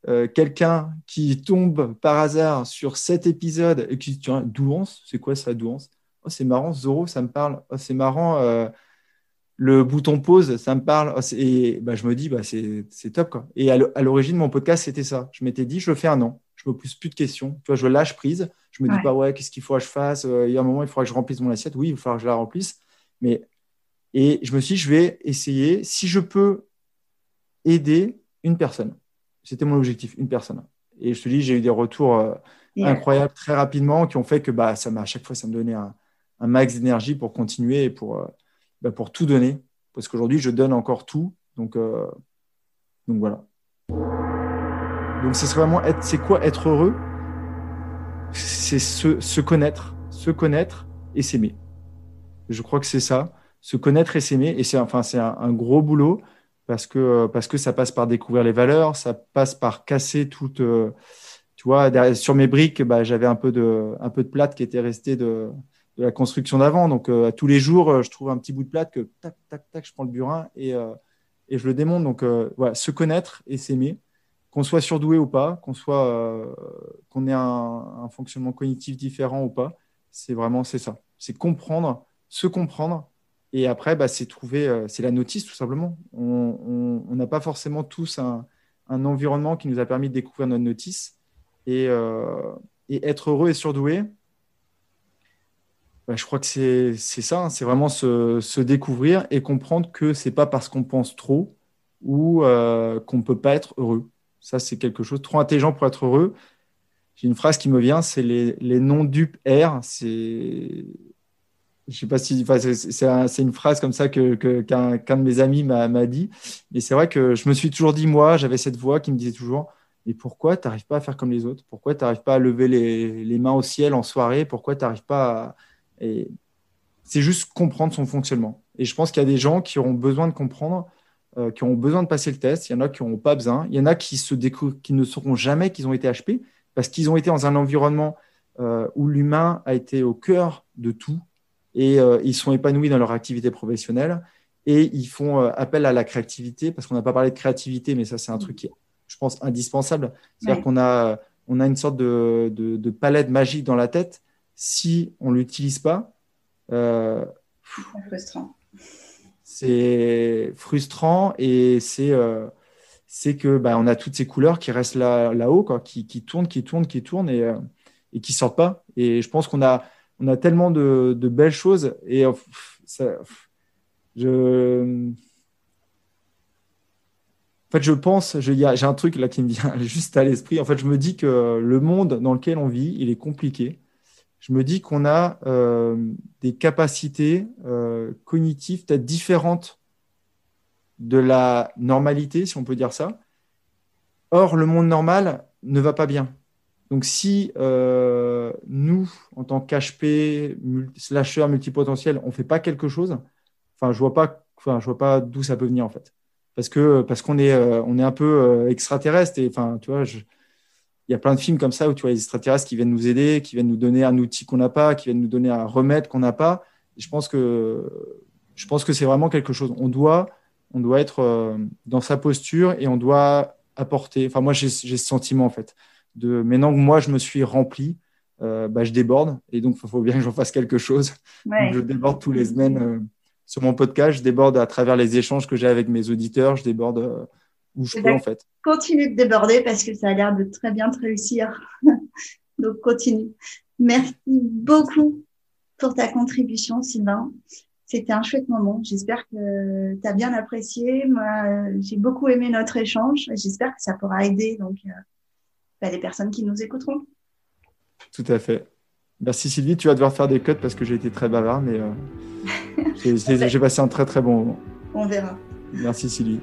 euh, quelqu'un qui tombe par hasard sur cet épisode et qui dit douance, c'est quoi ça, douance? Oh, C'est marrant, Zoro, ça me parle. Oh, c'est marrant, euh, le bouton pause, ça me parle. Oh, et bah, je me dis, bah, c'est top. Quoi. Et à l'origine, mon podcast, c'était ça. Je m'étais dit, je fais un an. Je me pose plus de questions. Tu vois, je lâche prise. Je me dis pas, ouais, qu'est-ce qu'il faut que je fasse? Euh, Il y a un moment, il faudra que je remplisse mon assiette. Oui, il va falloir que je la remplisse. Mais et je me suis dit, je vais essayer. Si je peux aider une personne, c'était mon objectif, une personne. Et je te dis, j'ai eu des retours euh, incroyables très rapidement qui ont fait que bah, ça m'a à chaque fois, ça me donnait un, max d'énergie pour continuer et pour, euh, bah, pour tout donner. Parce qu'aujourd'hui, je donne encore tout. Donc, euh, donc voilà. Donc, ce serait vraiment être, c'est quoi être heureux? C'est se, se, connaître, se connaître et s'aimer. Je crois que c'est ça. Se connaître et s'aimer. Et c'est enfin, c'est un, gros boulot parce que, parce que ça passe par découvrir les valeurs, ça passe par casser toute. Euh, tu vois, sur mes briques, bah, j'avais un peu de, un peu de plate qui était resté de, de la construction d'avant. Donc, euh, tous les jours, euh, je trouve un petit bout de plate que tac, tac, tac, je prends le burin et, euh, et je le démonte. Donc, voilà, se connaître et s'aimer, qu'on soit surdoué ou pas, qu'on soit, qu'on ait un, un, cognitif différent ou pas, c'est vraiment ça. C'est comprendre, se comprendre. Et après, bah, c'est trouver, c'est la notice tout simplement. On n'a pas forcément tous un, environnement qui nous a permis de découvrir notre notice. Et, et être heureux et surdoué, bah, je crois que c'est ça, hein. c'est vraiment se, découvrir et comprendre que c'est pas parce qu'on pense trop ou euh, qu'on ne peut pas être heureux. Ça, c'est quelque chose trop intelligent pour être heureux. J'ai une phrase qui me vient, c'est les, non-dupes R. C'est, je sais pas si, c'est une phrase comme ça que qu'un de mes amis m'a dit. Mais c'est vrai que je me suis toujours dit, moi, j'avais cette voix qui me disait toujours, mais pourquoi tu n'arrives pas à faire comme les autres? Pourquoi tu n'arrives pas à lever les, les, mains au ciel en soirée? Pourquoi tu n'arrives pas à c'est juste comprendre son fonctionnement. Et je pense qu'il y a des gens qui auront besoin de comprendre, euh, qui auront besoin de passer le test. Il y en a qui n'auront pas besoin. Il y en a qui, se qui ne sauront jamais qu'ils ont été HP parce qu'ils ont été dans un environnement euh, où l'humain a été au cœur de tout et euh, ils sont épanouis dans leur activité professionnelle et ils font appel à la créativité parce qu'on n'a pas parlé de créativité, mais ça, c'est un truc qui est, je pense, indispensable. C'est-à-dire qu'on a, on a une sorte de, de, de palette magique dans la tête si on ne l'utilise pas, c'est frustrant. C'est frustrant et c'est euh, que bah, on a toutes ces couleurs qui restent là, là-haut, qui, qui, tournent, qui tournent, qui tournent et, euh, et qui sortent pas. Et je pense qu'on a, on a tellement de, de belles choses et ça, je. En fait, je pense, j'ai un truc là qui me vient juste à l'esprit. En fait, je me dis que le monde dans lequel on vit, il est compliqué je me dis qu'on a euh, des capacités euh, cognitives peut-être différentes de la normalité, si on peut dire ça. Or, le monde normal ne va pas bien. Donc, si euh, nous, en tant qu'HP, slasher, multipotentiel, on ne fait pas quelque chose, enfin, je vois pas, enfin, vois pas d'où ça peut venir en fait, parce que parce qu'on est, est un peu extraterrestre et enfin, tu vois, je, il y a plein de films comme ça où tu vois les extraterrestres qui viennent nous aider, qui viennent nous donner un outil qu'on n'a pas, qui viennent nous donner un remède qu'on n'a pas. Et je pense que je pense que c'est vraiment quelque chose. On doit on doit être euh, dans sa posture et on doit apporter. Enfin moi j'ai ce sentiment en fait de maintenant que moi je me suis rempli, euh, bah, je déborde et donc il faut bien que j'en fasse quelque chose. je déborde tous les semaines euh, sur mon podcast, je déborde à travers les échanges que j'ai avec mes auditeurs, je déborde où je peux en fait. Continue de déborder parce que ça a l'air de très bien te réussir. Donc continue. Merci beaucoup pour ta contribution, Sylvain. C'était un chouette moment. J'espère que tu as bien apprécié. Moi, j'ai beaucoup aimé notre échange. J'espère que ça pourra aider donc, euh, bah, les personnes qui nous écouteront. Tout à fait. Merci Sylvie. Tu vas devoir faire des cuts parce que j'ai été très bavard, mais euh, j'ai passé un très très bon moment. On verra. Merci Sylvie.